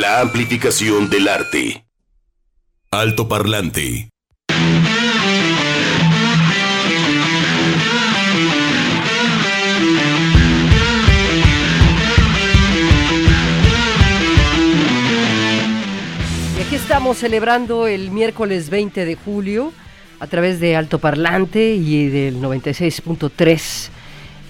La amplificación del arte. Alto parlante. Estamos celebrando el miércoles 20 de julio a través de Alto Parlante y del 96.3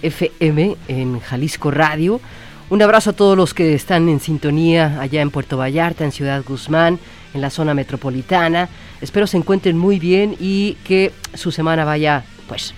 FM en Jalisco Radio. Un abrazo a todos los que están en sintonía allá en Puerto Vallarta, en Ciudad Guzmán, en la zona metropolitana. Espero se encuentren muy bien y que su semana vaya, pues,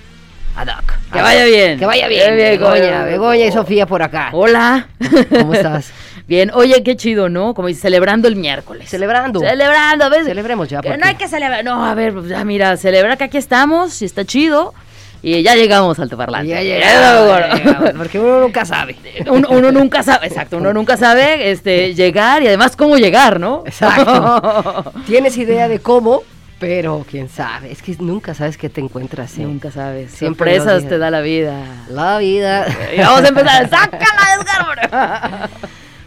ad hoc. Que vaya bien. Que vaya bien. Bien, Begoña, Begoña y Sofía por acá. Hola. ¿Cómo estás? Bien, oye, qué chido, ¿no? Como dice, celebrando el miércoles. Celebrando. Celebrando, a veces. Celebremos ya. Que porque- no hay que celebrar. No, a ver, pues ya mira, celebrar que aquí estamos, y está chido. Y ya llegamos al parlante. Ya llegamos, porque uno nunca sabe. Uno, uno nunca sabe, exacto, uno nunca sabe este, llegar y además cómo llegar, ¿no? Exacto. Tienes idea de cómo, pero quién sabe. Es que nunca sabes qué te encuentras. ¿eh? Nunca sabes. Siempre Sorpresas te da la vida. La vida. Y vamos a empezar. ¡Sácala, Edgar!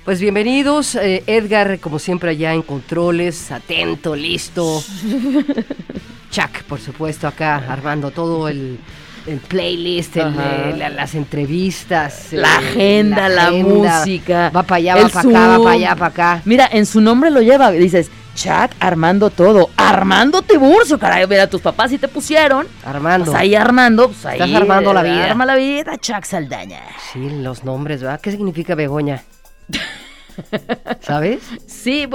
Pues bienvenidos, eh, Edgar, como siempre allá en controles, atento, listo. Chuck, por supuesto, acá armando todo el, el playlist, el, eh, las entrevistas, La eh, agenda, la música, Va para allá, va para acá, va para allá, para acá. Mira, en su nombre lo lleva, dices, Chuck armando todo. Armando Tiburcio, caray. Mira, tus papás sí te pusieron. Armando. Pues ahí armando, pues ahí. Estás armando la vida. Arma la vida, Chuck Saldaña. Sí, los nombres, ¿verdad? ¿Qué significa Begoña? ¿Sabes? Sí,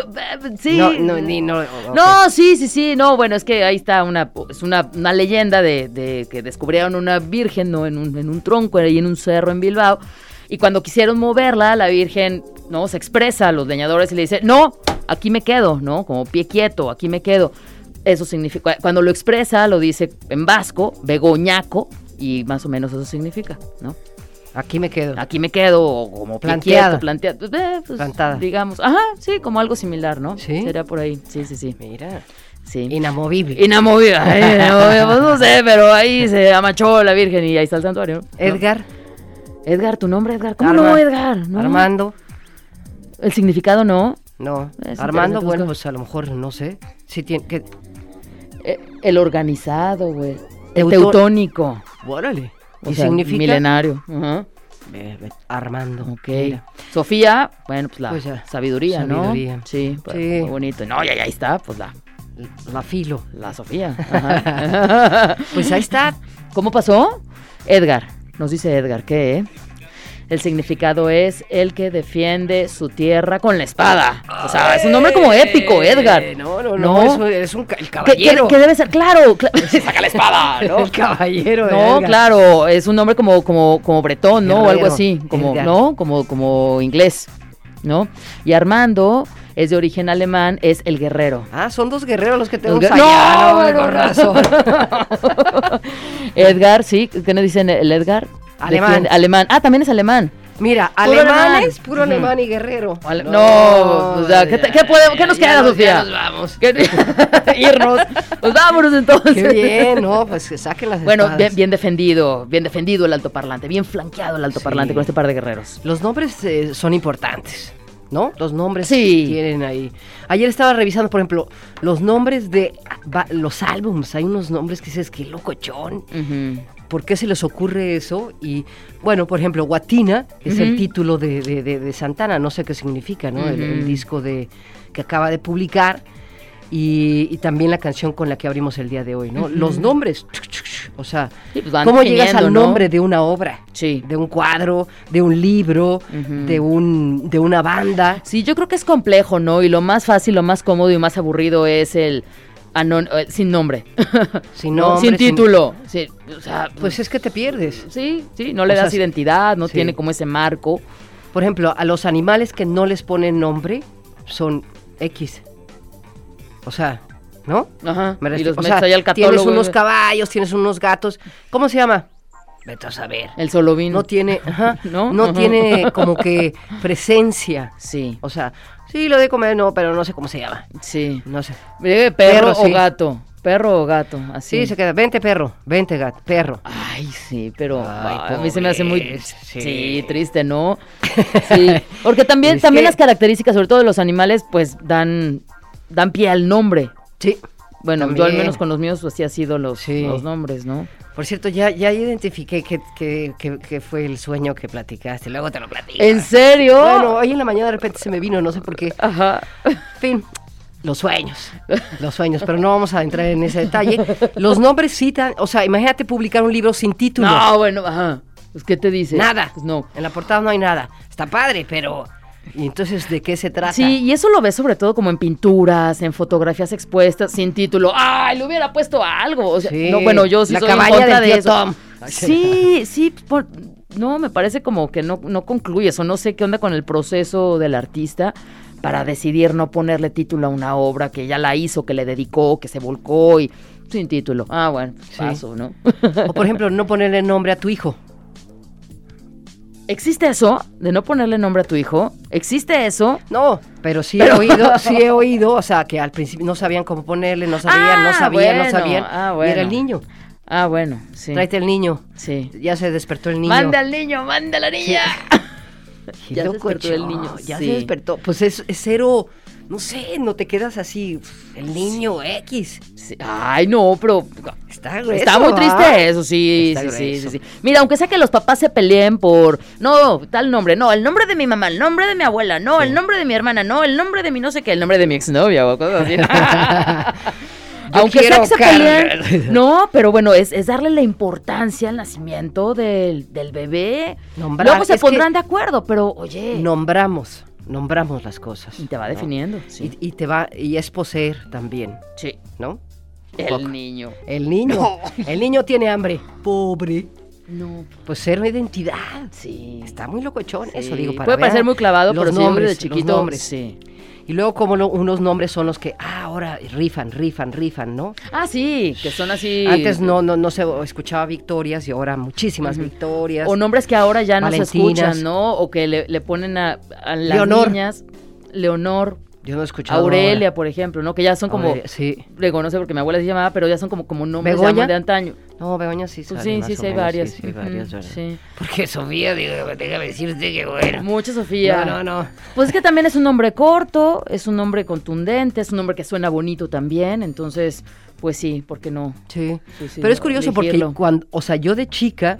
sí. No, no, ni no. ok. No, sí, sí, sí, no, bueno, es que ahí está una, es una, una leyenda de, de que descubrieron una virgen, ¿no? En un, en un tronco ahí en un cerro en Bilbao, y cuando quisieron moverla, la virgen, ¿no? Se expresa a los leñadores y le dice, no, aquí me quedo, ¿no? Como pie quieto, aquí me quedo. Eso significa, cuando lo expresa, lo dice en vasco, begoñaco, y más o menos eso significa, ¿no? Aquí me quedo. Aquí me quedo, o como quieto, planteado, eh, pues, Plantada. digamos, ajá, sí, como algo similar, ¿no? ¿Sí? Sería por ahí, sí, sí, sí. Mira. Sí. Inamovible. Inamovida, ay, inamovida, pues no sé, pero ahí se amachó la Virgen y ahí está el santuario. ¿no? Edgar. Edgar, tu nombre, Edgar. ¿Cómo Arma- no, Edgar? No. Armando. El significado no. No. Es Armando, bueno, buscar. pues a lo mejor, no sé. Sí tiene que... Eh, El organizado, güey. El teutónico. Órale. O ¿Y sea, significa? Milenario. Armando. Ok. Mira. Sofía, bueno, pues la Pues ya, sabiduría, ¿no? sabiduría. Sí, pues, Sí. muy bonito. No, ya, ya ahí está, pues la, La filo. la Sofía. Ajá. Pues ahí está. ¿Cómo pasó? Edgar, nos dice Edgar que el significado es el que defiende su tierra con la espada. O sea, es un nombre como épico, Edgar. No, no, no. No. Es, un ca- el ¿Qué, qué- caballero. qué debe ser? Claro, cla- saca la espada, ¿no? El caballero. de No, Edgar. claro, es un nombre como, como, como bretón, ¿no? O algo así, como, Edgar. ¿no? Como, como inglés, ¿no? Y Armando es de origen alemán, es el guerrero. Ah, son dos guerreros los que tenemos Los allá. No, con razón. Edgar, sí, ¿qué nos dicen el Edgar? Alemán. Alemán. Ah, también es alemán. Mira, Puro alemanes, puro alemán y guerrero. No, o sea, ¿qué te- qué podemos- qué nos queda, nos- Sofía? nos vamos. ¿Qué- Irnos. Pues vámonos entonces. Qué bien, ¿no? Pues que saquen las Bueno, espadas. bien, bien defendido, bien defendido el altoparlante, bien flanqueado el altoparlante Sí. con este par de guerreros. Los nombres eh, son importantes, ¿no? Los nombres Sí. que tienen ahí. Ayer estaba revisando, por ejemplo, los nombres de los álbums. Hay unos nombres que dices, qué locochón. Ujú. ¿Por qué se les ocurre eso? Y, bueno, por ejemplo, Guatina es el título de, de- de- de Santana, no sé qué significa, ¿no? El, disco de, que acaba de publicar. Y, y también la canción con la que abrimos el día de hoy, ¿no? Los nombres, o sea, Sí, pues ¿cómo llegas al ¿no? nombre de una obra? Sí. de un cuadro, de un libro, de un de una banda. Sí, yo creo que es complejo, ¿no? Y lo más fácil, lo más cómodo y más aburrido es el anon- eh, sin nombre. Sin ¿no? nombre, sin sin- título. Sí, o sea, Pues es que te pierdes. sí, sí, no le o sea, das identidad, no sí. tiene como ese marco. Por ejemplo, a los animales que no les ponen nombre son X. O sea, ¿no? Ajá. Me y los o metes sea, ahí al tienes catálogo. unos caballos, tienes unos gatos. ¿Cómo se llama? Vete a saber. El solovino. No tiene, ajá, ¿No? no, Ajá. tiene como que presencia. Sí, O sea, sí lo de comer, no, pero no sé cómo se llama. sí. No sé. Perro, Perro, o sí. gato. ¿Perro o gato? Así. Sí, se queda, vente perro, vente gato, perro. Ay, sí, pero Ay, ay, a mí se me hace muy sí. sí. triste, ¿no? Sí, porque también también que- las características, sobre todo de los animales, pues dan dan pie al nombre. Sí. Bueno, yo al menos con los míos pues sí ha sido los, Sí. los nombres, ¿no? Por cierto, ya, ya identifiqué que, que, que- que fue el sueño que platicaste, luego te lo platico. ¿En serio? Bueno, hoy en la mañana de repente se me vino, no sé por qué. Ajá. Fin, los sueños, los sueños, pero no vamos a entrar en ese detalle. Los nombres citan, o sea, imagínate publicar un libro sin título. No, bueno, ajá. Pues ¿qué te dice? Nada. Pues no. En la portada no hay nada. Está padre, pero... ¿Y entonces de qué se trata? Sí, y eso lo ves sobre todo como en pinturas, en fotografías expuestas, sin título. ¡Ay, le hubiera puesto algo! O sea, Sí, no, bueno, yo sí la soy en contra de eso. Tom. Sí, sí, por- no, me parece como que no, no concluyes o no sé qué onda con el proceso del artista para decidir no ponerle título a una obra que ya la hizo, que le dedicó, que se volcó y sin título. Ah, bueno, Sí. paso, ¿no? O por ejemplo, no ponerle nombre a tu hijo. ¿Existe eso de no ponerle nombre a tu hijo? ¿Existe eso? No, pero sí he oído, sí he oído, o sea, que al principio no sabían cómo ponerle, no sabían, no Ah, sabían, no bueno, sabían. ah, Y era el bueno. niño. Ah, bueno, sí. Tráete el niño. Sí. Ya se despertó el niño. Manda al niño, manda a la niña. Ya se despertó el niño, Ya sí. se despertó. Pues es, es cero, no sé, no te quedas así, el niño X. Sí. Ay, no, pero Está grueso, está muy triste eso, sí, sí, sí, sí, sí. Mira, aunque sea que los papás se peleen por, no, tal nombre, no, el nombre de mi mamá, el nombre de mi abuela, no, el nombre de mi hermana, no, el nombre de mi no sé qué, el nombre de mi exnovia o cosas así. Yo Aunque sea que se peleen, no, pero bueno, es, es darle la importancia al nacimiento del, del bebé. Nombrar, Luego se pondrán de acuerdo, pero oye, Nombramos, nombramos las cosas. y te va ¿no? definiendo, sí. Y, y te va, y es poseer también, sí. ¿no? Poco. El niño. El niño. El niño tiene hambre. Pobre. No, Pues ser una identidad. sí. Está muy locochón eso, Sí, digo, para Puede parecer muy clavado, los pero nombres, de los chiquito. nombres. Sí. Y luego como lo- unos nombres son los que, ah, ahora rifan, rifan, rifan, ¿no? Ah, sí, que son así. Antes no, no, no se escuchaba victorias y ahora muchísimas victorias. O nombres que ahora ya no se escuchan, ¿no? O que le, le ponen a, a las Leonor. niñas. Leonor, Yo no he escuchado. Aurelia, ahora. por ejemplo, ¿no? Que ya son como. Aurelia, sí. Digo, no sé porque mi abuela se llamaba, pero ya son como, como nombres de antaño. No, Begoña sí Pues sale sí, sí, sí, hay varias. Sí, sí, hay varias, ¿verdad? sí. Porque Sofía, digo, déjame decirte que bueno. Mucha Sofía. No, no, no. Pues es que también es un nombre corto, es un nombre contundente, es un nombre que suena bonito también, entonces, pues sí, ¿por qué no? Sí. Sí, sí, Pero es curioso porque cuando, o sea, yo de chica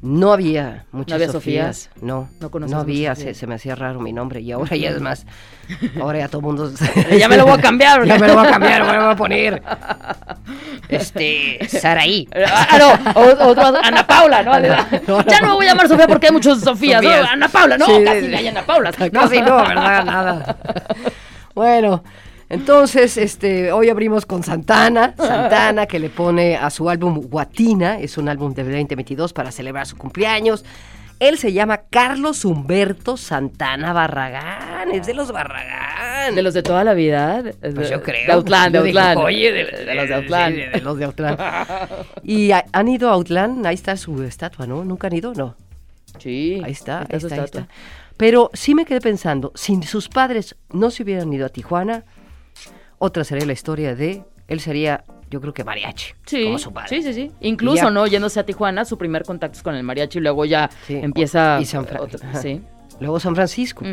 no había muchas había Sofías. Sofías? No, No no había, muchas se, me hacía raro mi nombre y ahora ya es más. Ahora ya todo el mundo. Ya me lo voy a cambiar. ya me lo voy a cambiar, me lo voy a poner. Este, Saraí. Ah, no, o- otro, Ana Paula, ¿no? No, Ya no. no me voy a llamar Sofía porque hay muchos Sofías. ¿no? Sofías. Ana Paula, no, Sí, casi no hay Ana Paula. Casi no, ¿verdad? Nada. Bueno, entonces, este, hoy abrimos con Santana, Santana que le pone a su álbum Guatina, es un álbum de 2022 para celebrar su cumpleaños. Él se llama Carlos Humberto Santana Barragán, es de los Barragán. De los de toda la vida. Pues yo creo. De Outland, de Outland. Oye, de, de los de Outland. sí, de los de Outland. ¿Y ha- han ido a Outland? Ahí está su estatua, ¿no? ¿Nunca han ido? No. Sí. Ahí está, ahí está, ahí está. Pero sí me quedé pensando, si sus padres no se hubieran ido a Tijuana, otra sería la historia de, él sería, yo creo que mariachi, Sí, como su padre. sí, sí, sí. Incluso, ya- ¿no? Yéndose a Tijuana, su primer contacto es con el mariachi y luego ya Sí, empieza... y San ajá. sí. Luego San Francisco,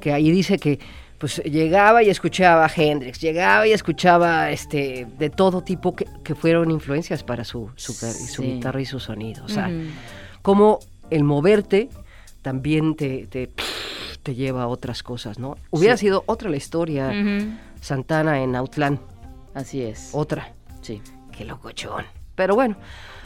que ahí dice que pues llegaba y escuchaba a Hendrix, llegaba y escuchaba este de todo tipo que, que fueron influencias para su, su, guitarra y su sonido. O sea, como el moverte también te, te, te lleva a otras cosas, ¿no? Hubiera sido otra la historia. Santana en Outland, Así es. otra. Sí. Qué locochón. Pero bueno,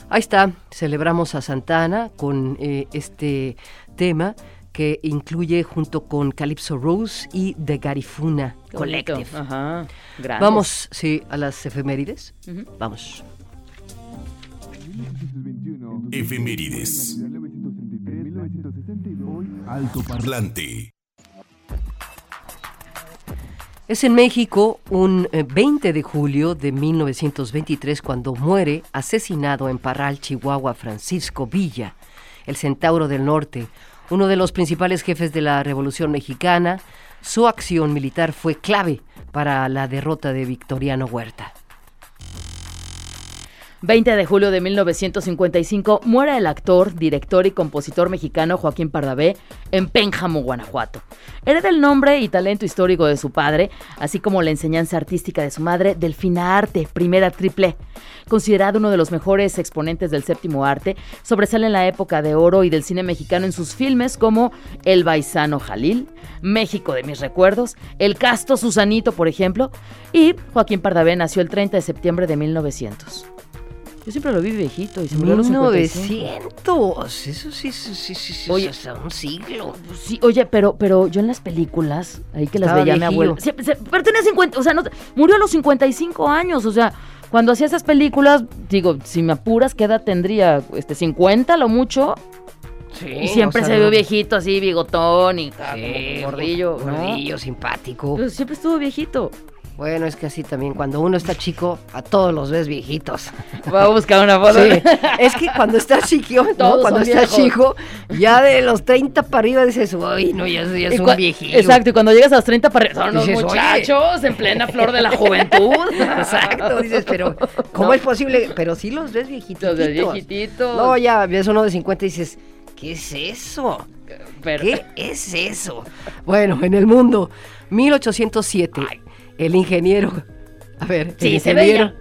ahí está. Celebramos a Santana con eh, este tema que incluye junto con Calypso Rose y The Garifuna. Collective. Ajá. Gracias. Vamos, sí, a las efemérides. Vamos. Efemérides. Alto parlante. Es en México un eh, 20 de julio de 1923 cuando muere asesinado en Parral, Chihuahua, Francisco Villa, el centauro del norte, uno de los principales jefes de la Revolución Mexicana. Su acción militar fue clave para la derrota de Victoriano Huerta. 20 de julio de 1955 muere el actor, director y compositor mexicano Joaquín Pardavé en Pénjamo, Guanajuato. Hereda el nombre y talento histórico de su padre, así como la enseñanza artística de su madre, Delfina Arte, primera triple. Considerado uno de los mejores exponentes del séptimo arte, sobresale en la época de oro y del cine mexicano en sus filmes como El Baisano Jalil, México de mis recuerdos, El Casto Susanito, por ejemplo, y Joaquín Pardavé nació el 30 de septiembre de 1900. Yo siempre lo vi viejito y se murió a los 55. 1900. Eso sí, sí, sí, sí, Oye. hasta un siglo. Sí, oye, pero, pero yo en las películas, ahí que las veía mi se- pero tenía 50, o sea, no, murió a los 55 años, o sea, cuando hacía esas películas, digo, si me apuras, ¿qué edad tendría? Este, 50 lo mucho. Sí, y siempre o sea, se vio viejito así, bigotón y ah, Sí, gordillo. ¿no? Gordillo, simpático. Pero siempre estuvo viejito. Bueno, es que así también, cuando uno está chico, a todos los ves viejitos. Voy a buscar una foto. Sí, es que cuando estás chico, ¿no? Cuando estás chico, ya de los 30 para arriba dices, uy, no, ya, ya es un viejillo. Exacto, y cuando llegas a los 30 para arriba, son los Dices, oye. muchachos en plena flor de la juventud. Exacto, dices, pero ¿cómo No. es posible? Pero sí los ves viejitos. Los ves viejititos. No, ya ves uno de 50 y dices, ¿qué es eso? Pero- ¿Qué es eso? Bueno, en el mundo, 1807, el ingeniero... A ver, el Sí, se ingeniero...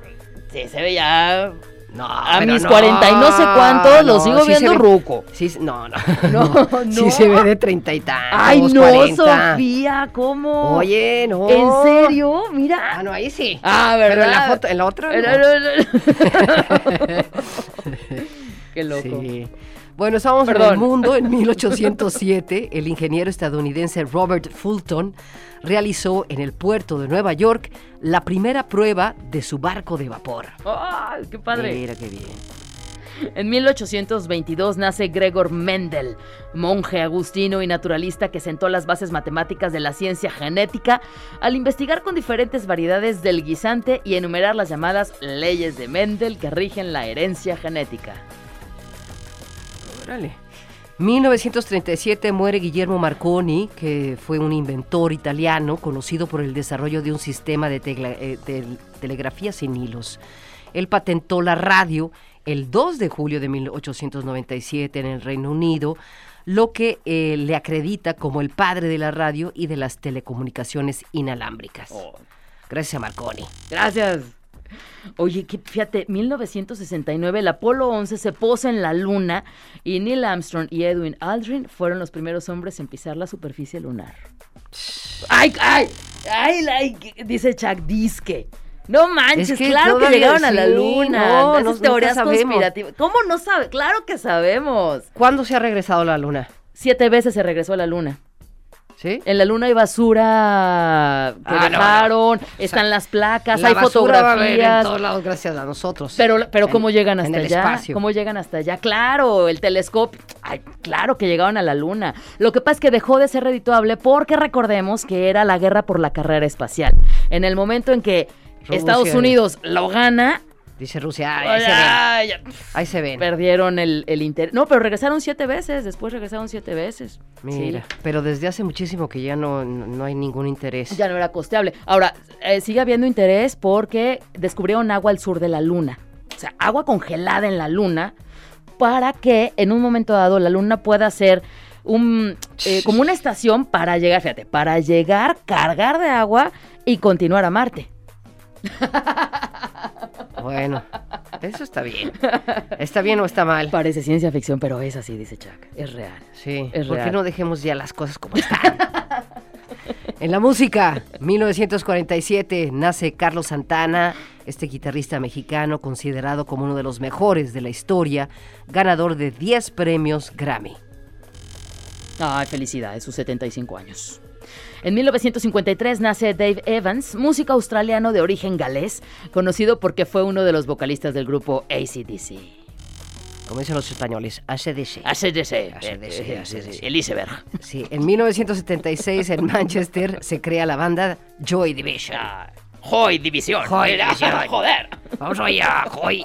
veía. Sí, se veía. No, A pero mis no, 40 y no sé cuántos, lo no, sigo sí se viendo ve- ruco. Sí, no, no. No, Sí no. se ve de treinta y tantos, Ay, no, 40. Sofía, ¿cómo? Oye, no. ¿En serio? Ah, Mira. no, ahí sí. Ah, Pero ¿verdad? en la foto, en la otra. No. no, no, no. Qué loco. Sí. Bueno, estábamos en el mundo en 1807. El ingeniero estadounidense Robert Fulton realizó en el puerto de Nueva York la primera prueba de su barco de vapor. Qué padre. Mira qué bien. En 1822 nace Gregor Mendel, monje agustino y naturalista que sentó las bases matemáticas de la ciencia genética al investigar con diferentes variedades del guisante y enumerar las llamadas leyes de Mendel que rigen la herencia genética. Órale. 1937 muere Guillermo Marconi, que fue un inventor italiano conocido por el desarrollo de un sistema de, eh, tel- telegrafía sin hilos. Él patentó la radio el 2 de julio de 1897 en el Reino Unido, lo que eh, le acredita como el padre de la radio y de las telecomunicaciones inalámbricas. Gracias a Marconi. Gracias. Oye, que, fíjate, 1969 el Apolo 11 se posa en la luna y Neil Armstrong y Edwin Aldrin fueron los primeros hombres en pisar la superficie lunar. ¡Ay, ay! ¡Ay! ay, dice Chuck Disque. No manches, Es que claro que llegaron a la luna. no, Esas no- teorías conspirativas. ¿Cómo no sabe? Claro que sabemos. ¿Cuándo se ha regresado a la luna? Siete veces se regresó a la luna. ¿Sí? En la luna hay basura que Ah, no, no. dejaron, están las placas, La hay basura va a haber en fotografías. todos lados gracias a nosotros. Pero, pero En- ¿cómo llegan en hasta el allá? espacio. ¿Cómo llegan hasta allá? Claro, el telescopio. Ay, claro que llegaron a la luna. Lo que pasa es que dejó de ser redituable porque recordemos que era la guerra por la carrera espacial. En el momento en que. Estados Unidos lo gana, Dice Rusia, "Ay, ahí se ven. Ahí se ven. perdieron el, el interés. No, pero regresaron siete veces. Después regresaron siete veces. Mira, Sí. pero desde hace muchísimo que ya no, no no hay ningún interés. Ya no era costeable. Ahora, eh, sigue habiendo interés porque descubrieron agua al sur de la luna. O sea, agua congelada en la luna para que en un momento dado la luna pueda ser un, eh, como una estación para llegar, fíjate, para llegar, cargar de agua y continuar a Marte. Bueno, eso está bien. ¿Está bien o está mal? Parece ciencia ficción, pero es así, dice Chuck. Es real. Sí, Es ¿por qué no dejemos ya las cosas como están? En la música, 1947, nace Carlos Santana, este guitarrista mexicano considerado como uno de los mejores de la historia, ganador de 10 premios Grammy. Ay, felicidades, sus 75 años. En 1953 nace Dave Evans, músico australiano de origen galés, conocido porque fue uno de los vocalistas del grupo ACDC. Como dicen los españoles, ACDC. ACDC, AC/DC, eh, ACDC. el iceberg. Sí, en 1976 en Manchester se crea la banda Joy Division. Ah, Joy División. Joy División. Joder. Vamos allá, Joy.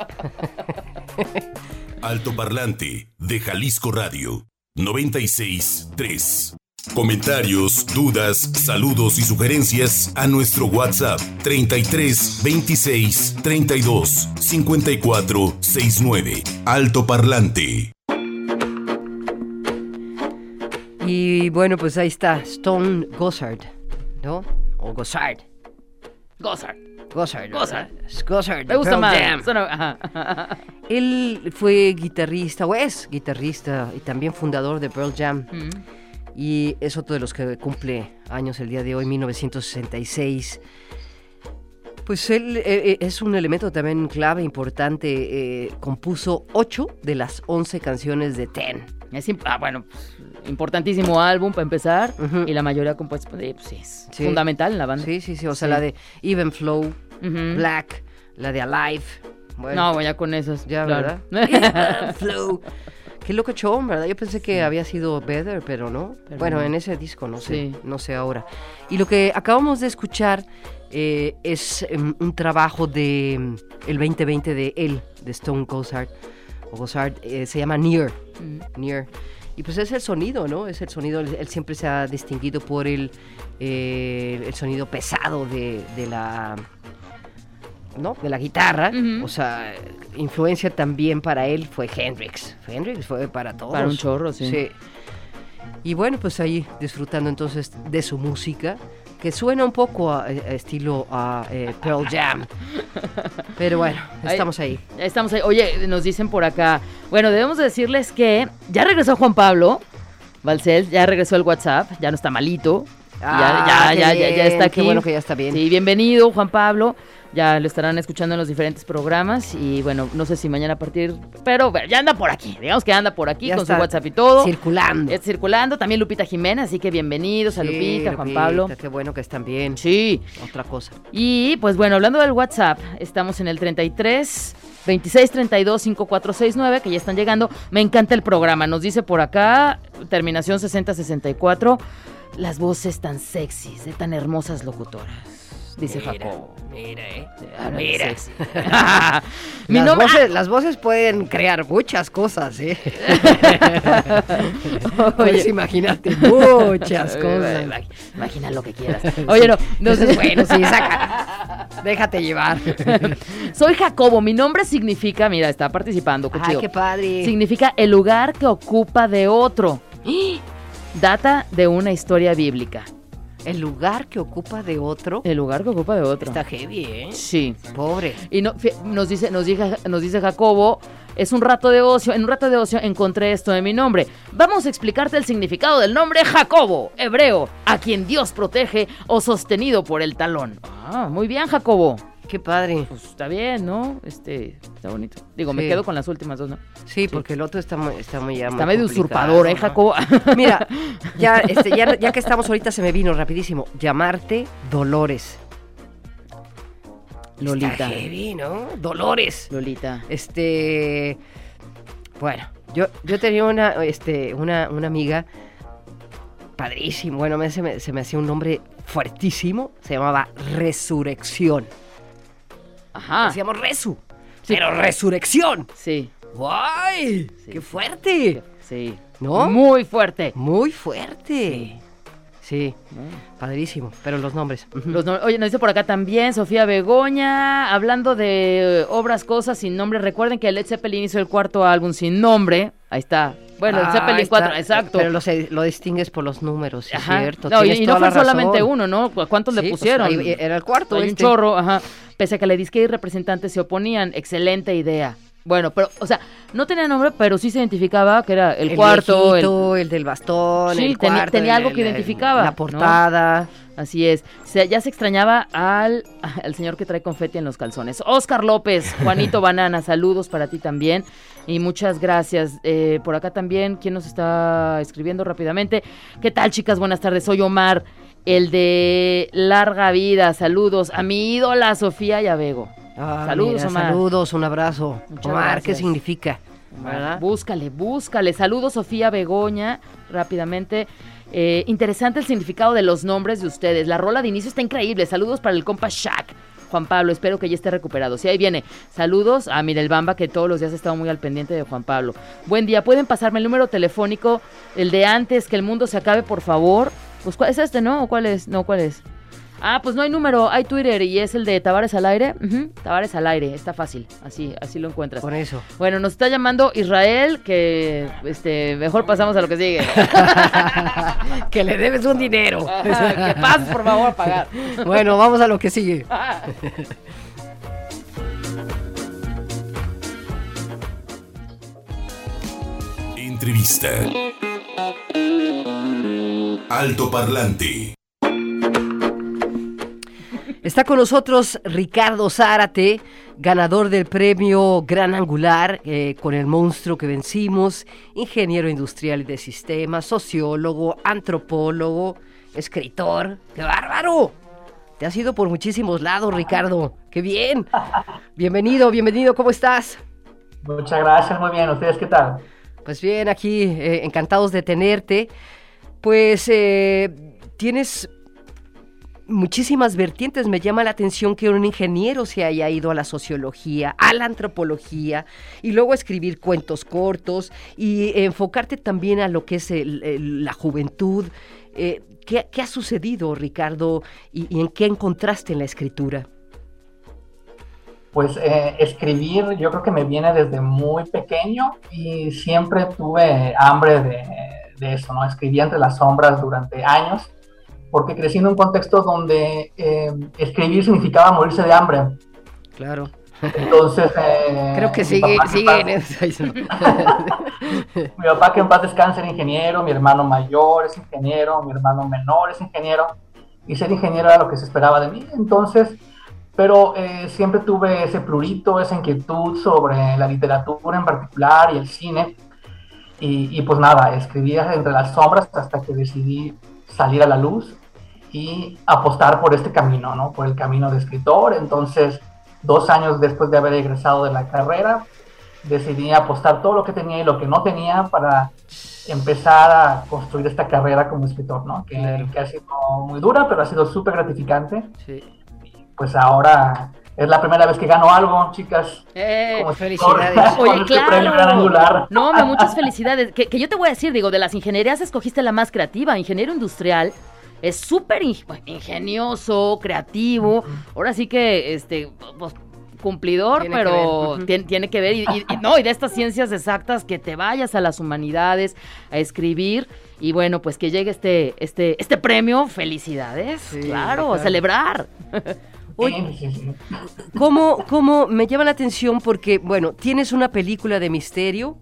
Altoparlante de Jalisco Radio 96 3. Comentarios, dudas, saludos y sugerencias a nuestro WhatsApp 33 26 32 54 69. Alto Parlante. Y bueno, pues ahí está, Stone Gossard, ¿no? O Gossard. Gossard. Gossard. Gossard. Gossard. Me gusta Pearl más. Ajá. Él fue guitarrista, o es guitarrista, y también fundador de Pearl Jam. Mm. Y es otro de los que cumple años el día de hoy, 1966. Pues él eh, eh, es un elemento también clave, importante. eh, compuso 8 de las 11 canciones de Ten. Es imp- ah, bueno, pues, importantísimo álbum para empezar. Y la mayoría compuesta, pues, pues, sí, es Sí. fundamental en la banda. Sí, sí, sí. O sea, Sí. la de Even Flow. Black, la de Alive. Bueno, No, ya con esas. ya, claro. ¿verdad? Even Flow. Qué locochón, ¿verdad? Yo pensé que había sido Better, pero no. Pero bueno, no. en ese disco, no sé. Sí. No sé ahora. Y lo que acabamos de escuchar eh, es em, un trabajo de em, el 2020 de él, de Stone Gossard. O Gossard, eh, se llama Near. Mm. Near. Y pues es el sonido, ¿no? Es el sonido, él, él siempre se ha distinguido por el, eh, el sonido pesado de, de la... ¿no? De la guitarra. O sea, influencia también para él fue Hendrix. Hendrix fue para todos. Para un chorro, sí. Y bueno, pues ahí disfrutando entonces de su música, que suena un poco a, a estilo a eh, Pearl Jam. Pero bueno, estamos ahí. Estamos ahí. Oye, nos dicen por acá. Bueno, debemos de decirles que ya regresó Juan Pablo Balcel, ya regresó el WhatsApp, ya no está malito. Ah, ya, ya, ya, ya, está qué bueno que ya está bien. Sí, bienvenido, Juan Pablo. Ya lo estarán escuchando en los diferentes programas. Y bueno, no sé si mañana a partir. Pero bueno, ya anda por aquí. Digamos que anda por aquí Ya con su WhatsApp y todo. Circulando. Está circulando. También Lupita Jiménez, así que bienvenidos a Lupita, Juan Pablo. Qué bueno que están bien. Sí. Otra cosa. Y pues bueno, hablando del WhatsApp, estamos en el 33 26 32 5469, que ya están llegando. Me encanta el programa. Nos dice por acá, terminación 6064, las voces tan sexys, de tan hermosas locutoras. Dice Mira, Jacobo. Mira, eh. Mira. Mi las, nombre- voces, las voces pueden crear muchas cosas, ¿eh? Oye. Pues imagínate, muchas cosas. Imag- Imagina lo que quieras. Oye, no, Entonces, bueno, sí, saca. Déjate llevar. Soy Jacobo. Mi nombre significa, mira, está participando. qué Ay, qué padre. Significa el lugar que ocupa de otro. Data de una historia bíblica. El lugar que ocupa de otro El lugar que ocupa de otro. está heavy, ¿eh? Sí. Pobre. Y no, nos dice, nos dice, nos dice Jacobo, es un rato de ocio. En un rato de ocio encontré esto de mi nombre. Vamos a explicarte el significado del nombre Jacobo, hebreo, a quien Dios protege o sostenido por el talón. Ah, muy bien, Jacobo. Qué padre. Pues está bien, ¿no? Este, está bonito. Digo, me quedo con las últimas dos, ¿no? Sí, porque el otro está muy, está muy ya Está muy medio usurpador, ¿eh, ¿no? Jacobo? Mira, ya, este, ya, ya que estamos ahorita se me vino rapidísimo. Llamarte Dolores. Lolita. Está heavy, ¿no? Dolores. Lolita. Este, bueno, yo, yo tenía una, este, una, una amiga padrísimo. Bueno, me- se me, se me hacía un nombre fuertísimo. Se llamaba Resurrección. Ajá. Decíamos Resu. Sí. Pero Resurrección. Sí, ¡Guay! Sí. ¡Qué fuerte! sí. ¿No? Muy fuerte. Muy fuerte. Sí, padrísimo. Pero los nombres. Los Oye, nos dice por acá también Sofía Begoña, hablando de eh, obras, cosas sin nombre. Recuerden que Led Zeppelin hizo el cuarto álbum sin nombre. Ahí está. Bueno, el Ah, Zeppelin está. 4, exacto. Pero lo, se- lo distingues por los números, sí, es Ajá. cierto. No, y, no fue la solamente razón. uno, ¿no? ¿Cu- ¿Cuántos Sí, le pues, pusieron? ahí era el cuarto, Hay un este. chorro, ajá. Pese a que la disque y representantes se oponían. Excelente idea. Bueno, pero, o sea, no tenía nombre, pero sí se identificaba que era el, cuarto, el, viejito, el, del bastón, Sí, el tenía- cuarto, tenía el- algo que el- identificaba, La ¿no? portada. Así es. Se- ya se extrañaba al, al señor que trae confeti en los calzones. Oscar López, Juanito Banana, saludos para ti también. Y muchas gracias. Eh, por acá también, ¿quién nos está escribiendo rápidamente? ¿Qué tal, chicas? Buenas tardes. Soy Omar, el de Larga Vida. Saludos a mi ídola Sofía Yavego. Ah, Saludos, mira, Omar. Saludos, un abrazo. Muchas Omar, ¿qué significa? ¿Verdad? Búscale, búscale. Saludos, Sofía Begoña, rápidamente. Eh, interesante el significado de los nombres de ustedes. La rola de inicio está increíble. Saludos para el compa Shaq. Juan Pablo, espero que ya esté recuperado. Sí, ahí viene. Saludos a Mirel Bamba, que todos los días ha estado muy al pendiente de Juan Pablo. Buen día, ¿pueden pasarme el número telefónico, el de antes, que el mundo se acabe, por favor? Pues, ¿cuál es este, no? ¿O cuál es? No, ¿cuál es? Ah, pues no hay número, hay Twitter y es el de Tavares al aire. Tavares al aire, está fácil, así, así lo encuentras. Con eso. Bueno, nos está llamando Israel, que este, mejor pasamos a lo que sigue. que le debes un dinero. que pases, por favor, a pagar. bueno, vamos a lo que sigue. Entrevista. Alto Parlante. Está con nosotros Ricardo Zárate, ganador del premio Gran Angular eh, con el monstruo que vencimos, ingeniero industrial y de sistemas, sociólogo, antropólogo, escritor. ¡Qué bárbaro! Te has ido por muchísimos lados, Ricardo. ¡Qué bien! Bienvenido, bienvenido, ¿cómo estás? Muchas gracias, muy bien. ¿Ustedes qué tal? Pues bien, aquí eh, encantados de tenerte. Pues eh, tienes muchísimas vertientes. Me llama la atención que un ingeniero se haya ido a la sociología, a la antropología y luego escribir cuentos cortos y enfocarte también a lo que es la juventud. Eh, ¿qué, ha sucedido, Ricardo, y, en qué encontraste en la escritura? Pues eh, escribir yo creo que me viene desde muy pequeño y siempre tuve hambre de, de eso, ¿no? Escribí entre las sombras durante años porque crecí en un contexto donde eh, escribir significaba morirse de hambre. Claro. Entonces. Eh, Creo que sigue, sigue en eso. mi papá, que en paz descanse, era ingeniero, mi hermano mayor es ingeniero, mi hermano menor es ingeniero, y ser ingeniero era lo que se esperaba de mí. Entonces, pero eh, siempre tuve ese plurito, esa inquietud sobre la literatura en particular y el cine. Y, y pues nada, escribía entre las sombras hasta que decidí salir a la luz y apostar por este camino, ¿no? Por el camino de escritor. Entonces, dos años después de haber egresado de la carrera, decidí apostar todo lo que tenía y lo que no tenía para empezar a construir esta carrera como escritor, ¿no? Que, ha sido muy dura, pero ha sido súper gratificante. Sí. Pues ahora es la primera vez que gano algo, chicas. Eh, felicidades. Oye, este claro. No, muchas felicidades. Que, que, yo te voy a decir, digo, de las ingenierías escogiste la más creativa, ingeniero industrial es súper ingenioso, creativo. Ahora sí que, este, pues, cumplidor, pero tiene, que ver. Y, no, y de estas ciencias exactas, que te vayas a las humanidades a escribir. Y bueno, pues que llegue este, este, este premio, felicidades. claro, a celebrar. Oye, ¿cómo, ¿cómo me llama la atención? Porque, bueno, tienes una película de misterio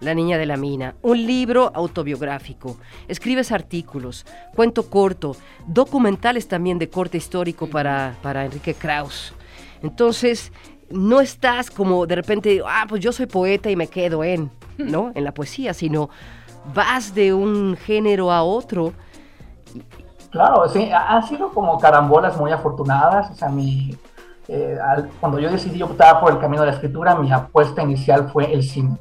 la niña de la mina, un libro autobiográfico, escribes artículos, cuento corto, documentales también de corte histórico para, para Enrique Kraus. Entonces, no estás como de repente, ah, pues yo soy poeta y me quedo en, ¿no? En la poesía, sino vas de un género a otro. Claro, sí, han sido como carambolas muy afortunadas. O sea, mi, eh, cuando yo decidí optar por el camino de la escritura, mi apuesta inicial fue el cine.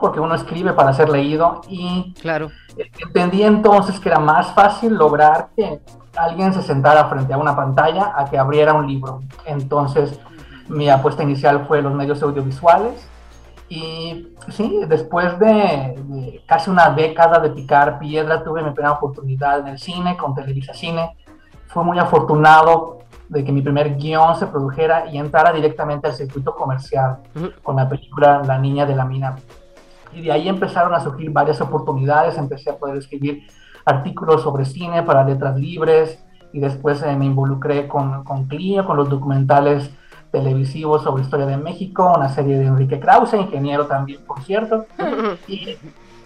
Porque uno escribe para ser leído y claro. entendí entonces que era más fácil lograr que alguien se sentara frente a una pantalla a que abriera un libro. Entonces mi apuesta inicial fue los medios audiovisuales y sí, después de, casi una década de picar piedra tuve mi primera oportunidad en el cine, con Televisa Cine. Fui muy afortunado de que mi primer guion se produjera y entrara directamente al circuito comercial con la película La Niña de la Mina y de ahí empezaron a surgir varias oportunidades, empecé a poder escribir artículos sobre cine para letras libres y después eh, me involucré con, con Clio, con los documentales televisivos sobre historia de México, una serie de Enrique Krause, ingeniero también, por cierto. Y,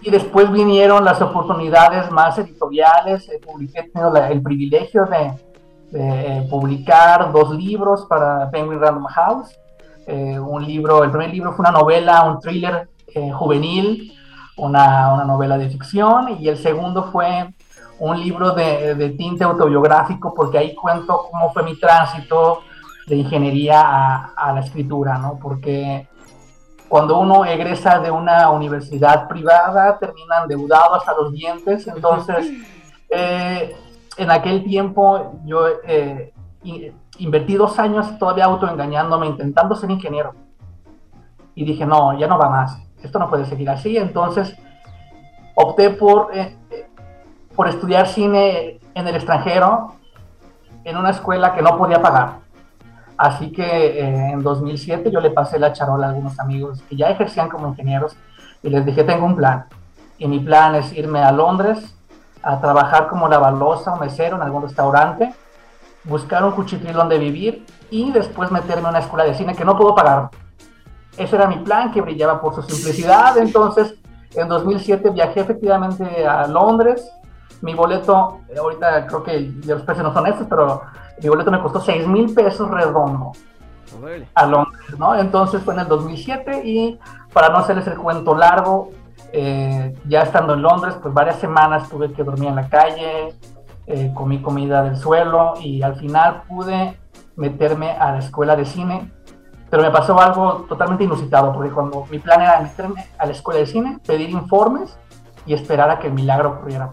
y después vinieron las oportunidades más editoriales, eh, publiqué, tengo el privilegio de, de, eh, publicar dos libros para Penguin Random House. un libro, el primer libro fue una novela, un thriller eh, juvenil, una, una, novela de ficción, y el segundo fue un libro de, de, tinte autobiográfico, porque ahí cuento cómo fue mi tránsito de ingeniería a, a, la escritura, ¿no? Porque cuando uno egresa de una universidad privada, termina endeudado hasta los dientes, entonces... Eh, en aquel tiempo yo eh, invertí dos años todavía autoengañándome, intentando ser ingeniero. Y dije, no, ya no va más, esto no puede seguir así. Entonces opté por, eh, por estudiar cine en el extranjero, en una escuela que no podía pagar. Así que eh, en 2007 yo le pasé la charola a algunos amigos que ya ejercían como ingenieros y les dije, tengo un plan. Y mi plan es irme a Londres a trabajar como lavalosa o mesero en algún restaurante, buscar un cuchitril donde vivir y después meterme en una escuela de cine que no puedo pagar. Ese era mi plan, que brillaba por su simplicidad. Entonces, en 2007 viajé efectivamente a Londres. Mi boleto, ahorita creo que los precios no son estos, pero mi boleto me costó 6 mil pesos redondo a Londres, ¿no? Entonces fue en el 2007 y para no hacerles el cuento largo, eh, ya estando en Londres, pues varias semanas tuve que dormir en la calle, eh, comí comida del suelo y al final pude meterme a la escuela de cine, pero me pasó algo totalmente inusitado, porque cuando mi plan era meterme a la escuela de cine, pedir informes y esperar a que el milagro ocurriera.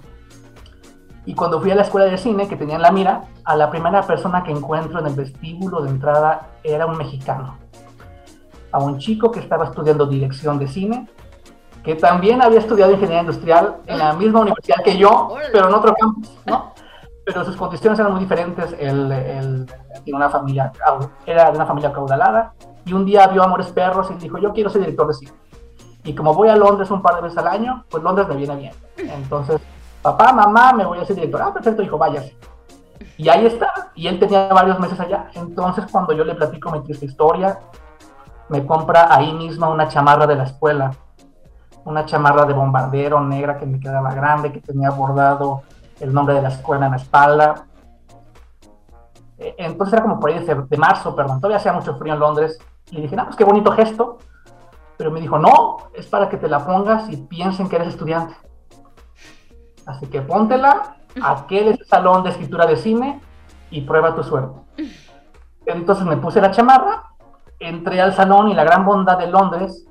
Y cuando fui a la escuela de cine, que tenía en la mira, a la primera persona que encuentro en el vestíbulo de entrada era un mexicano. A un chico que estaba estudiando dirección de cine, que también había estudiado ingeniería industrial en la misma universidad que yo, pero en otro campus, ¿no? Pero sus condiciones eran muy diferentes. Él, tiene una familia, era de una familia caudalada, y un día vio Amores Perros y dijo, yo quiero ser director de cine. Y como voy a Londres un par de veces al año, pues Londres me viene bien. Entonces papá, mamá, me voy a ser director. Ah, perfecto, dijo, váyase. Y ahí está, y él tenía varios meses allá. Entonces, cuando yo le platico mi triste historia, me compra ahí mismo una chamarra de la escuela, una chamarra de bombardero negra que me quedaba grande, que tenía bordado el nombre de la escuela en la espalda. E, entonces era como por ahí de, marzo, perdón, todavía hacía mucho frío en Londres. Y le dije, no, pues qué bonito gesto. Pero me dijo, no, es para que te la pongas y piensen que eres estudiante. Así que póntela, aquel es el salón de escritura de cine y prueba tu suerte. Entonces me puse la chamarra, entré al salón y la gran bondad de Londres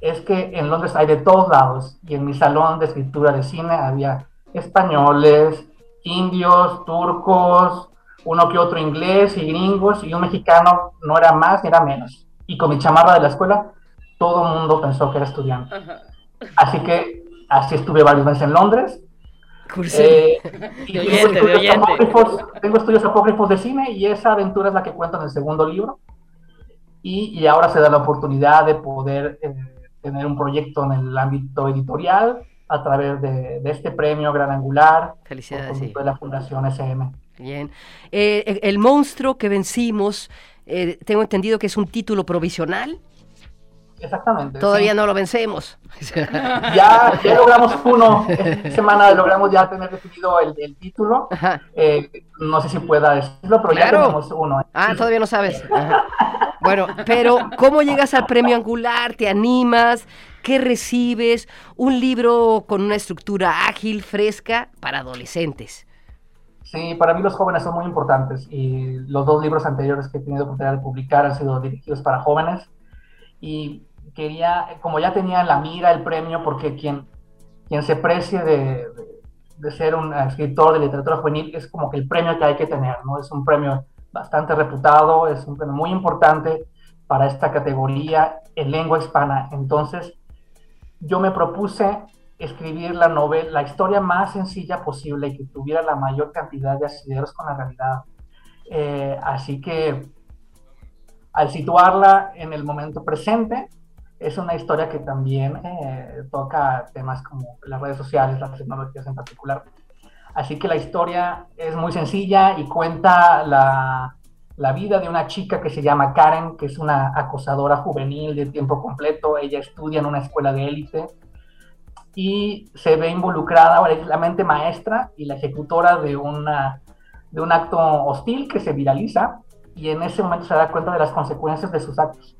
es que en Londres hay de todos lados y en mi salón de escritura de cine había españoles, indios, turcos, uno que otro inglés y gringos y un mexicano no era más ni era menos. Y con mi chamarra de la escuela todo el mundo pensó que era estudiante. Así que así estuve varios meses en Londres eh, tengo, estudios apócrifos de cine y esa aventura es la que cuento en el segundo libro. Y, ahora se da la oportunidad de poder eh, tener un proyecto en el ámbito editorial a través de, este premio Gran Angular. Felicidades. De la Fundación SM. Bien. Eh, el monstruo que vencimos, tengo entendido que es un título provisional. Exactamente. Todavía no lo vencemos. ya, ya logramos uno. Esta semana logramos ya tener definido el, título. Eh, no sé si pueda decirlo, pero ya tenemos uno. Ah, todavía no sabes. Bueno, pero ¿cómo llegas al premio angular? ¿Te animas? ¿Qué recibes? Un libro con una estructura ágil, fresca, para adolescentes. Sí, para mí los jóvenes son muy importantes y los dos libros anteriores que he tenido oportunidad de publicar han sido dirigidos para jóvenes y quería, como ya tenía en la mira el premio, porque quien, quien se precie de, de, ser un escritor de literatura juvenil es como que el premio que hay que tener, ¿no? Es un premio bastante reputado, es un premio muy importante para esta categoría en lengua hispana. Entonces, yo me propuse escribir la novela, la historia más sencilla posible y que tuviera la mayor cantidad de asideros con la realidad. Eh, así que al situarla en el momento presente, es una historia que también eh, toca temas como las redes sociales, las tecnologías en particular. Así que la historia es muy sencilla y cuenta la, la, vida de una chica que se llama Karen, que es una acosadora juvenil de tiempo completo. Ella estudia en una escuela de élite y se ve involucrada, ahora es la mente maestra y la ejecutora de, de un acto hostil que se viraliza y en ese momento se da cuenta de las consecuencias de sus actos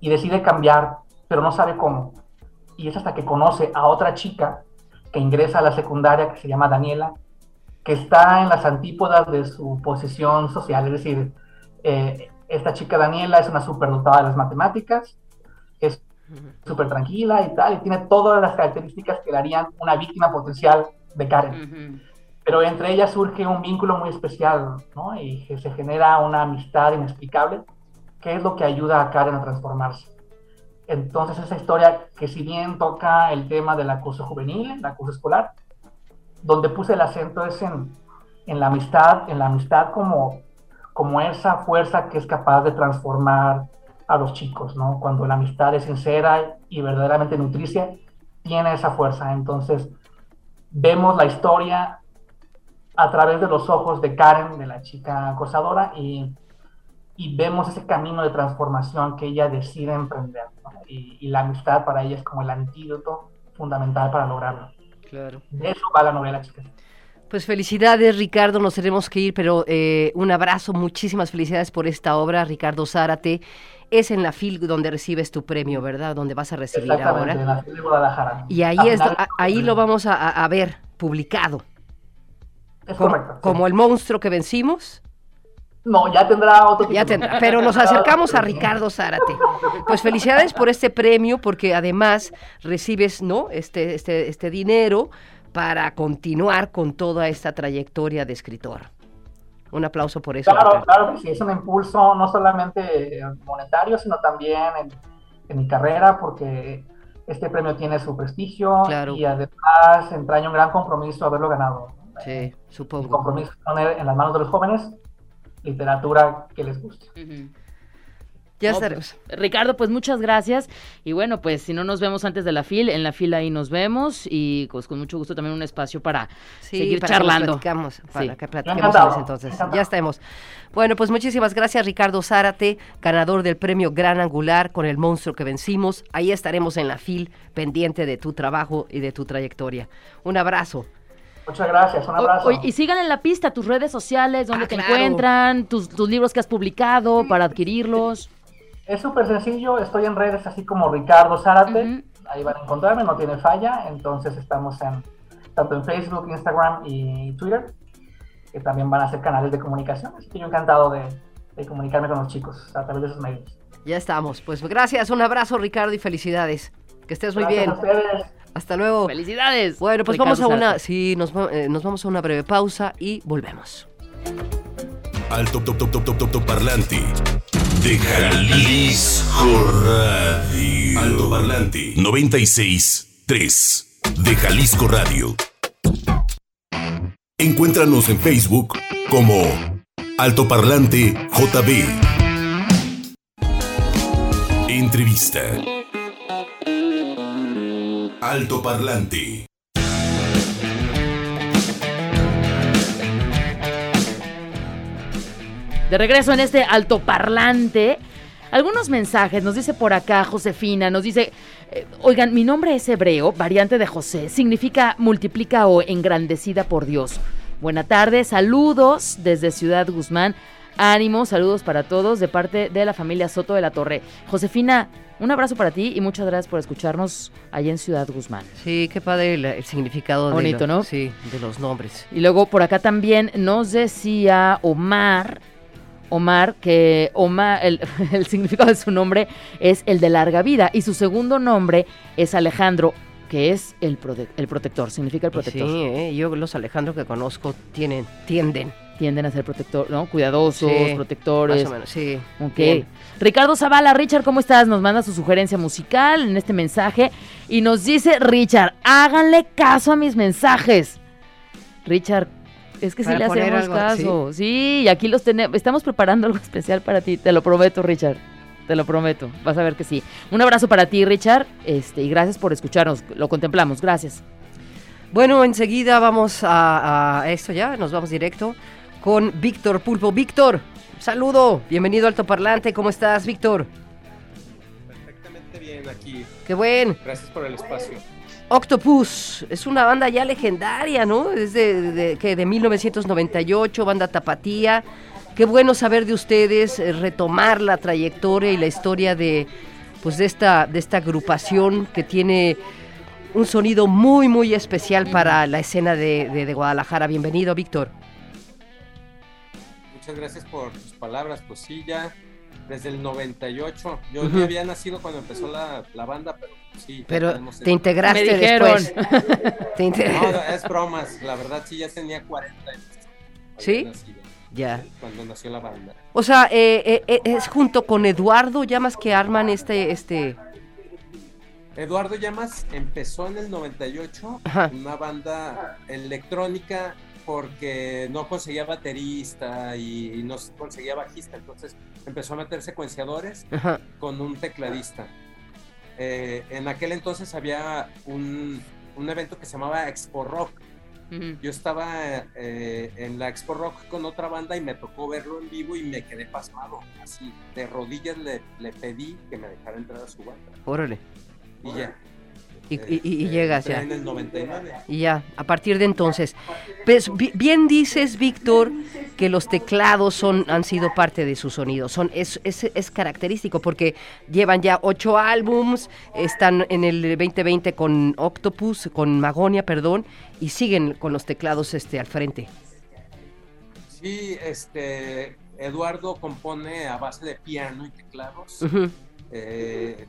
y decide cambiar, pero no sabe cómo. Y es hasta que conoce a otra chica que ingresa a la secundaria que se llama Daniela, que está en las antípodas de su posición social. Es decir, eh, esta chica Daniela es una superdotada de las matemáticas, es súper tranquila y tal, y tiene todas las características que le harían una víctima potencial de Karen. pero entre ellas surge un vínculo muy especial, ¿no? Y se genera una amistad inexplicable, que es lo que ayuda a Karen a transformarse. Entonces esa historia que si bien toca el tema del acoso juvenil, el acoso escolar, donde puse el acento es en, en la amistad, en la amistad como, como esa fuerza que es capaz de transformar a los chicos, ¿no? Cuando la amistad es sincera y verdaderamente nutricia, tiene esa fuerza. Entonces, vemos la historia a través de los ojos de Karen, de la chica acosadora, y, y vemos ese camino de transformación que ella decide emprender. Y, y, la amistad para ella es como el antídoto fundamental para lograrlo. Claro. De eso va la novela, chicas. Pues felicidades, Ricardo, nos tenemos que ir, pero eh, un abrazo, muchísimas felicidades por esta obra, Ricardo Zárate. Es en la FIL donde recibes tu premio, ¿verdad? Donde vas a recibir ahora. en la FIL de Guadalajara. Y ahí, es, ahí lo vamos a, a ver publicado. Es como, correcto. sí. como el monstruo que vencimos. No, ya tendrá otro Ya título. tendrá, pero nos acercamos a Ricardo Zárate. Pues felicidades por este premio, porque además recibes, ¿no? Este, este, este dinero para continuar con toda esta trayectoria de escritor. Un aplauso por eso. Claro, Ricardo. claro que sí, es un impulso no solamente monetario, sino también en, en mi carrera, porque este premio tiene su prestigio Claro. y además entraña un gran compromiso haberlo ganado. Sí, supongo. compromiso es poner en las manos de los jóvenes literatura que les guste. Ya No, estaremos. pues, Ricardo, pues muchas gracias. Y bueno, pues si no nos vemos antes de la fila, en la fila ahí nos vemos. Y pues con mucho gusto también un espacio para Sí, seguir para que charlando. nos platicamos, para Sí. que platiquemos entonces. encantado. Ya estemos. Bueno, pues muchísimas gracias Ricardo Zárate, ganador del premio Gran Angular con el monstruo que vencimos. Ahí estaremos en la FIL pendiente de tu trabajo y de tu trayectoria. Un abrazo. Muchas gracias, un O- abrazo. oye, y sigan en la pista tus redes sociales, donde Ah, te claro. encuentran, tus, tus libros que has publicado para adquirirlos. Es súper sencillo, estoy en redes así como Ricardo Zárate, Ujú. ahí van a encontrarme, no tiene falla, entonces estamos en tanto en Facebook, Instagram y Twitter, que también van a ser canales de comunicación, así que yo encantado de, de comunicarme con los chicos a través de esos medios. Ya estamos. Pues gracias, un abrazo Ricardo y felicidades. Que estés muy Gracias bien. a ustedes. Hasta luego. ¡Felicidades! Bueno, pues Ricardo vamos a una, sí, nos, eh, nos vamos a una breve pausa y volvemos. Alto top top top top top top parlante de Jalisco Radio. Alto parlante 96 3 de Jalisco Radio. Encuéntranos en Facebook como Alto Parlante JB. Entrevista. Alto Parlante. De regreso en este altoparlante, algunos mensajes, nos dice por acá Josefina, nos dice, eh, oigan, mi nombre es hebreo, variante de José, significa multiplica o engrandecida por Dios. Buena tarde, saludos desde Ciudad Guzmán, ánimo, saludos para todos de parte de la familia Soto de la Torre. Josefina, un abrazo para ti y muchas gracias por escucharnos allá en Ciudad Guzmán. Sí, qué padre el, el significado de Bonito, lo- ¿no? Sí, de los nombres. Y luego por acá también nos decía Omar, Omar, que Omar, el, el significado de su nombre es el de larga vida y su segundo nombre es Alejandro, que es el, prote- el protector, significa el Y protector. Sí, eh, yo los Alejandro que conozco tienen, tienden, Tienden a ser protector, ¿no? Cuidadosos, Sí, protectores. más o menos, sí. Ok. Bien. Ricardo Zavala, Richard, ¿cómo estás? Nos manda su sugerencia musical en este mensaje y nos dice, Richard, háganle caso a mis mensajes. Richard, es que sí le hacemos algo, caso. Sí. y aquí los tenemos. Estamos preparando algo especial para ti, te lo prometo, Richard. Te lo prometo, vas a ver que sí. Un abrazo para ti, Richard, este, y gracias por escucharnos. Lo contemplamos, gracias. Bueno, enseguida vamos a, a esto ya, nos vamos directo con Víctor Pulpo. Víctor, saludo, bienvenido al Altoparlante, ¿cómo estás, Víctor? Perfectamente bien aquí. Qué buen. Gracias por el espacio. Octopus es una banda ya legendaria, ¿no? Es de, de, que de 1998, banda tapatía. Qué bueno saber de ustedes, eh, retomar la trayectoria y la historia de, pues de esta, de esta agrupación que tiene un sonido muy, muy especial para la escena de, de- de Guadalajara. Bienvenido, Víctor. Muchas gracias por tus palabras. Pues sí, ya desde el 98. Yo Ujú. ni había nacido cuando empezó la, la banda, pero sí. Pero tenemos te el- integraste Me después. Te inte- No, no, es bromas, la verdad sí ya tenía 40 años. ¿Sí? Nacido, ya. Cuando nació la banda. O sea, eh, eh, eh, es junto con Eduardo Llamas que arman este, este. Eduardo Llamas empezó en el 98 Ajá. una banda electrónica porque no conseguía baterista y, no conseguía bajista, entonces empezó a meter secuenciadores Ajá. con un tecladista. Eh, en aquel entonces había un, un evento que se llamaba Expo Rock. Yo estaba eh, en la Expo Rock con otra banda y me tocó verlo en vivo y me quedé pasmado. Así, de rodillas le, le pedí que me dejara entrar a su banda. Órale. Y ya. Y, Eh, y- y llegas ya. En el 99. Y ya, a partir de entonces. Pues bi- bien dices, Víctor, que los teclados son, han sido parte de su sonido. Son, es, es, es característico porque llevan ya ocho álbums, están en el 2020 con Octopus, con Magonia, perdón, y siguen con los teclados este, al frente. Sí, este, Eduardo compone a base de piano y teclados. Ujú, Eh,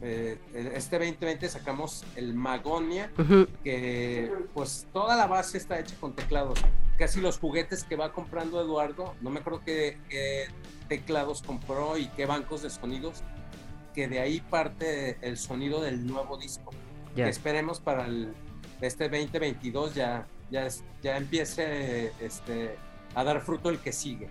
eh, este 2020 sacamos el Magonia, que pues toda la base está hecha con teclados. Casi los juguetes que va comprando Eduardo, no me acuerdo qué, qué teclados compró y qué bancos de sonidos, que de ahí parte el sonido del nuevo disco. Que esperemos para el, este 2022 ya, ya, ya empiece este, a dar fruto el que sigue.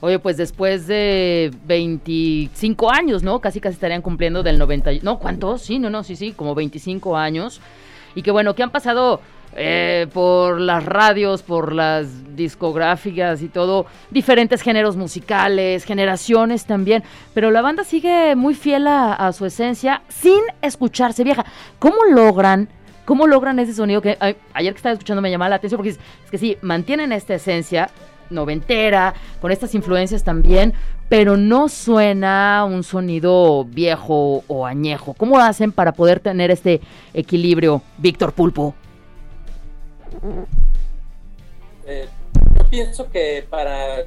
Oye, pues después de 25 años, ¿no? Casi casi estarían cumpliendo del 90. y- No, ¿cuántos? Sí, no, no, sí, sí, como 25 años. Y que bueno, que han pasado eh, por las radios, por las discográficas y todo, diferentes géneros musicales, generaciones también. Pero la banda sigue muy fiel a, su esencia sin escucharse vieja. ¿Cómo logran? ¿Cómo logran ese sonido que ay, ayer que estaba escuchando me llamaba la atención? Porque es, es que sí, mantienen esta esencia noventera, con estas influencias también, pero no suena un sonido viejo o añejo. ¿Cómo hacen para poder tener este equilibrio, Víctor Pulpo? Eh, yo pienso que para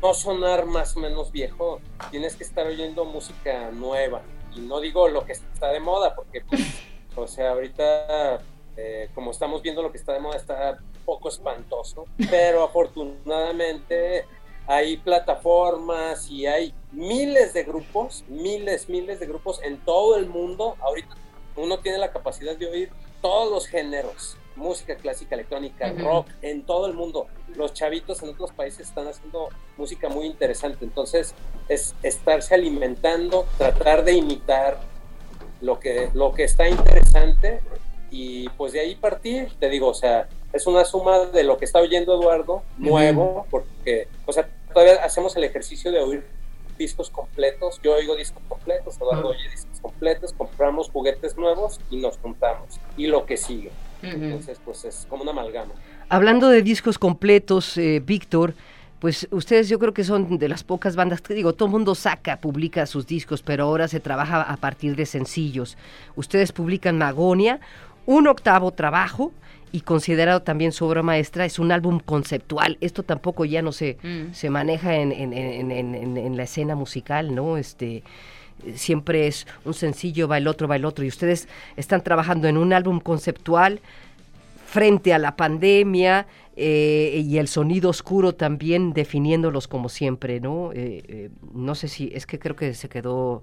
no, sonar más o menos viejo, tienes que estar oyendo música nueva. Y no digo lo que está de moda, porque, pues, o sea, ahorita, eh, como estamos viendo lo que está de moda, está poco espantoso. Pero afortunadamente hay plataformas y hay miles de grupos, miles, miles de grupos en todo el mundo. Ahorita uno tiene la capacidad de oír todos los géneros, música clásica, electrónica, Ujú. rock, en todo el mundo. Los chavitos en otros países están haciendo música muy interesante. Entonces, es estarse alimentando, tratar de imitar lo que, lo que está interesante y pues de ahí partir, te digo, o sea, es una suma de lo que está oyendo Eduardo, nuevo, porque, o sea, todavía hacemos el ejercicio de oír discos completos, yo oigo discos completos, Eduardo oye discos completos, compramos juguetes nuevos y nos juntamos, y lo que sigue. Entonces, pues es como una amalgama. Hablando de discos completos, eh, Víctor, pues ustedes yo creo que son de las pocas bandas que digo, todo el mundo saca, publica sus discos, pero ahora se trabaja a partir de sencillos. Ustedes publican Magonia, un octavo trabajo y considerado también su obra maestra, es un álbum conceptual. Esto tampoco ya no se, Mm. se maneja en, en- en- en- la escena musical, ¿no? Este siempre es un sencillo, va el otro, va el otro. Y ustedes están trabajando en un álbum conceptual frente a la pandemia eh, y el sonido oscuro también definiéndolos como siempre, ¿no? Eh, eh, no sé si, es que creo que se quedó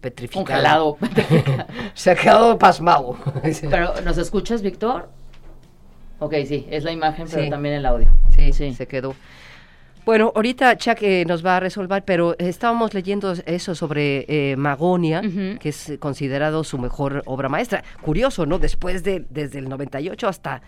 petrificado. Congelado. se ha quedado pasmado. pero, ¿nos escuchas, Víctor? Ok, sí, es la imagen, pero Sí. también el audio. Sí, Sí. se quedó. Bueno, ahorita Chuck eh, nos va a resolver, pero estábamos leyendo eso sobre eh, Magonia, que es considerado su mejor obra maestra. Curioso, ¿no? Después de, desde el 98 hasta...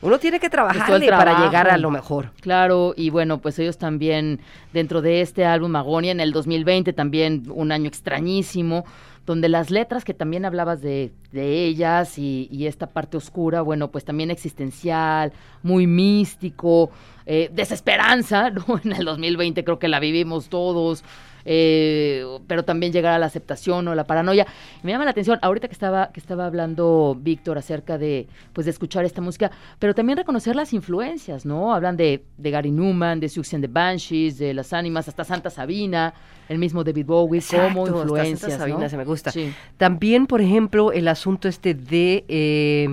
Uno tiene que trabajarle para trabajo. llegar a lo mejor. Claro, y bueno, pues ellos también, dentro de este álbum Magonia, en el 2020, también un año extrañísimo, donde las letras que también hablabas de, de ellas y, y esta parte oscura, bueno, pues también existencial, muy místico, eh, desesperanza, ¿no? En el 2020 creo que la vivimos todos. Eh, pero también llegar a la aceptación o la paranoia. Me llama la atención, ahorita que estaba, que estaba hablando Víctor acerca de, pues, de escuchar esta música, pero también reconocer las influencias, ¿no? Hablan de, de Gary Newman, de and the Banshees, de Las Ánimas, hasta Santa Sabina, el mismo David Bowie, como Exacto, hasta influencias, Santa Sabina ¿no? se me gusta. Sí. También, por ejemplo, el asunto este de, eh,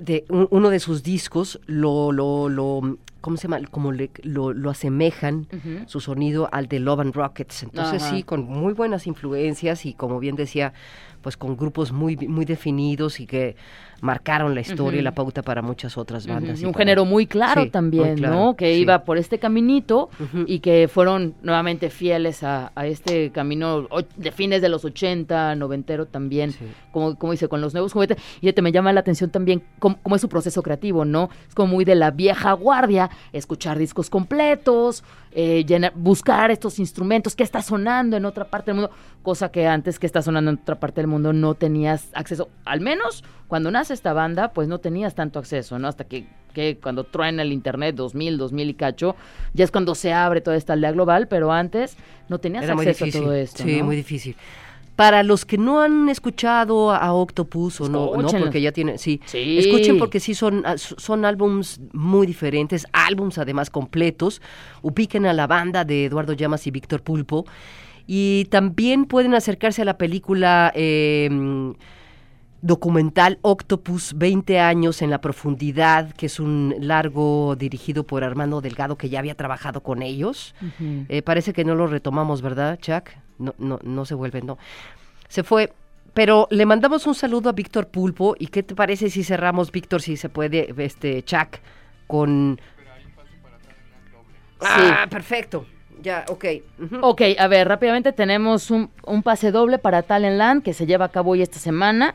de un- uno de sus discos lo, lo, lo ¿cómo se llama? Como le- lo, lo asemejan su sonido al de Love and Rockets. Entonces sí, con muy buenas influencias y como bien decía, pues con grupos muy, muy definidos y que marcaron la historia y la pauta para muchas otras bandas. y un para- género muy claro Sí, también, muy claro, ¿no? Que sí. iba por este caminito y que fueron nuevamente fieles a, a este camino de fines de los 80, noventero también, Sí. como, como dice, con los nuevos juguetes. Y te me llama la atención también cómo, cómo es su proceso creativo, ¿no? Es como muy de la vieja guardia, escuchar discos completos, eh, llenar- buscar estos instrumentos, qué está sonando en otra parte del mundo, cosa que antes que está sonando en otra parte del mundo no tenías acceso, al menos cuando nace esta banda, pues no tenías tanto acceso, ¿no? Hasta que, que cuando truena el internet, 2000, 2000 y cacho, ya es cuando se abre toda esta aldea global, pero antes no tenías Era muy acceso difícil. a todo esto, Sí, ¿no? muy difícil. Para los que no han escuchado a Octopus o no, no, porque ya tienen, sí, Sí. escuchen porque sí son, ah, son álbums muy diferentes, álbums además completos. Ubiquen a la banda de Eduardo Llamas y Víctor Pulpo. Y también pueden acercarse a la película eh, documental Octopus 20 años en la profundidad, que es un largo dirigido por Armando Delgado que ya había trabajado con ellos. Eh, parece que no lo retomamos, ¿verdad, Chuck? No, no, no se vuelve, no. Se fue. Pero le mandamos un saludo a Víctor Pulpo. ¿Y qué te parece si cerramos, Víctor, si se puede, este, Chuck, con... Ah, perfecto. Ya, ok. Ujú. Ok, a ver, rápidamente tenemos un, un pase doble para Talent Land que se lleva a cabo hoy esta semana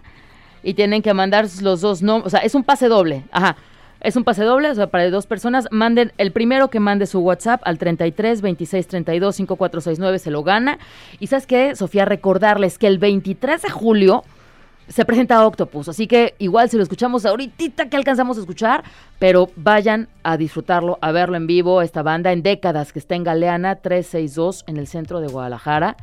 y tienen que mandar los dos nombres, o sea, es un pase doble, ajá, es un pase doble, o sea, para dos personas, manden el primero que mande su WhatsApp al 33 26 32 5469 se lo gana. Y sabes qué, Sofía, recordarles que el 23 de julio se presenta Octopus, así que igual si lo escuchamos ahorita que alcanzamos a escuchar, pero vayan a disfrutarlo, a verlo en vivo, esta banda en décadas que está en Galeana 362 en el centro de Guadalajara.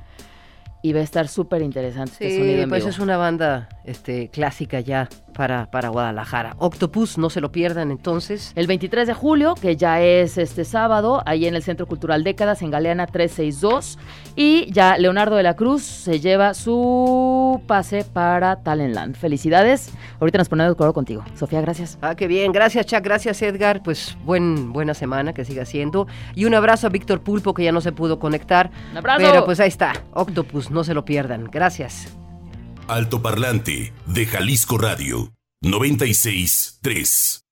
Y va a estar súper interesante este sonido Sí, en pues vivo. es una banda este, clásica ya para, para Guadalajara. Octopus, no se lo pierdan entonces. El 23 de julio, que ya es este sábado, ahí en el Centro Cultural Décadas, en Galeana 362. Y ya Leonardo de la Cruz se lleva su pase para Talentland. Felicidades. Ahorita nos ponemos de acuerdo contigo. Sofía, gracias. Ah, qué bien. Gracias, Chuck. Gracias, Edgar. Pues buen, buena semana que siga siendo. Y un abrazo a Víctor Pulpo, que ya no se pudo conectar. Un abrazo. Pero pues ahí está. Octopus, no se lo pierdan. Gracias. Altoparlante de Jalisco Radio 96.3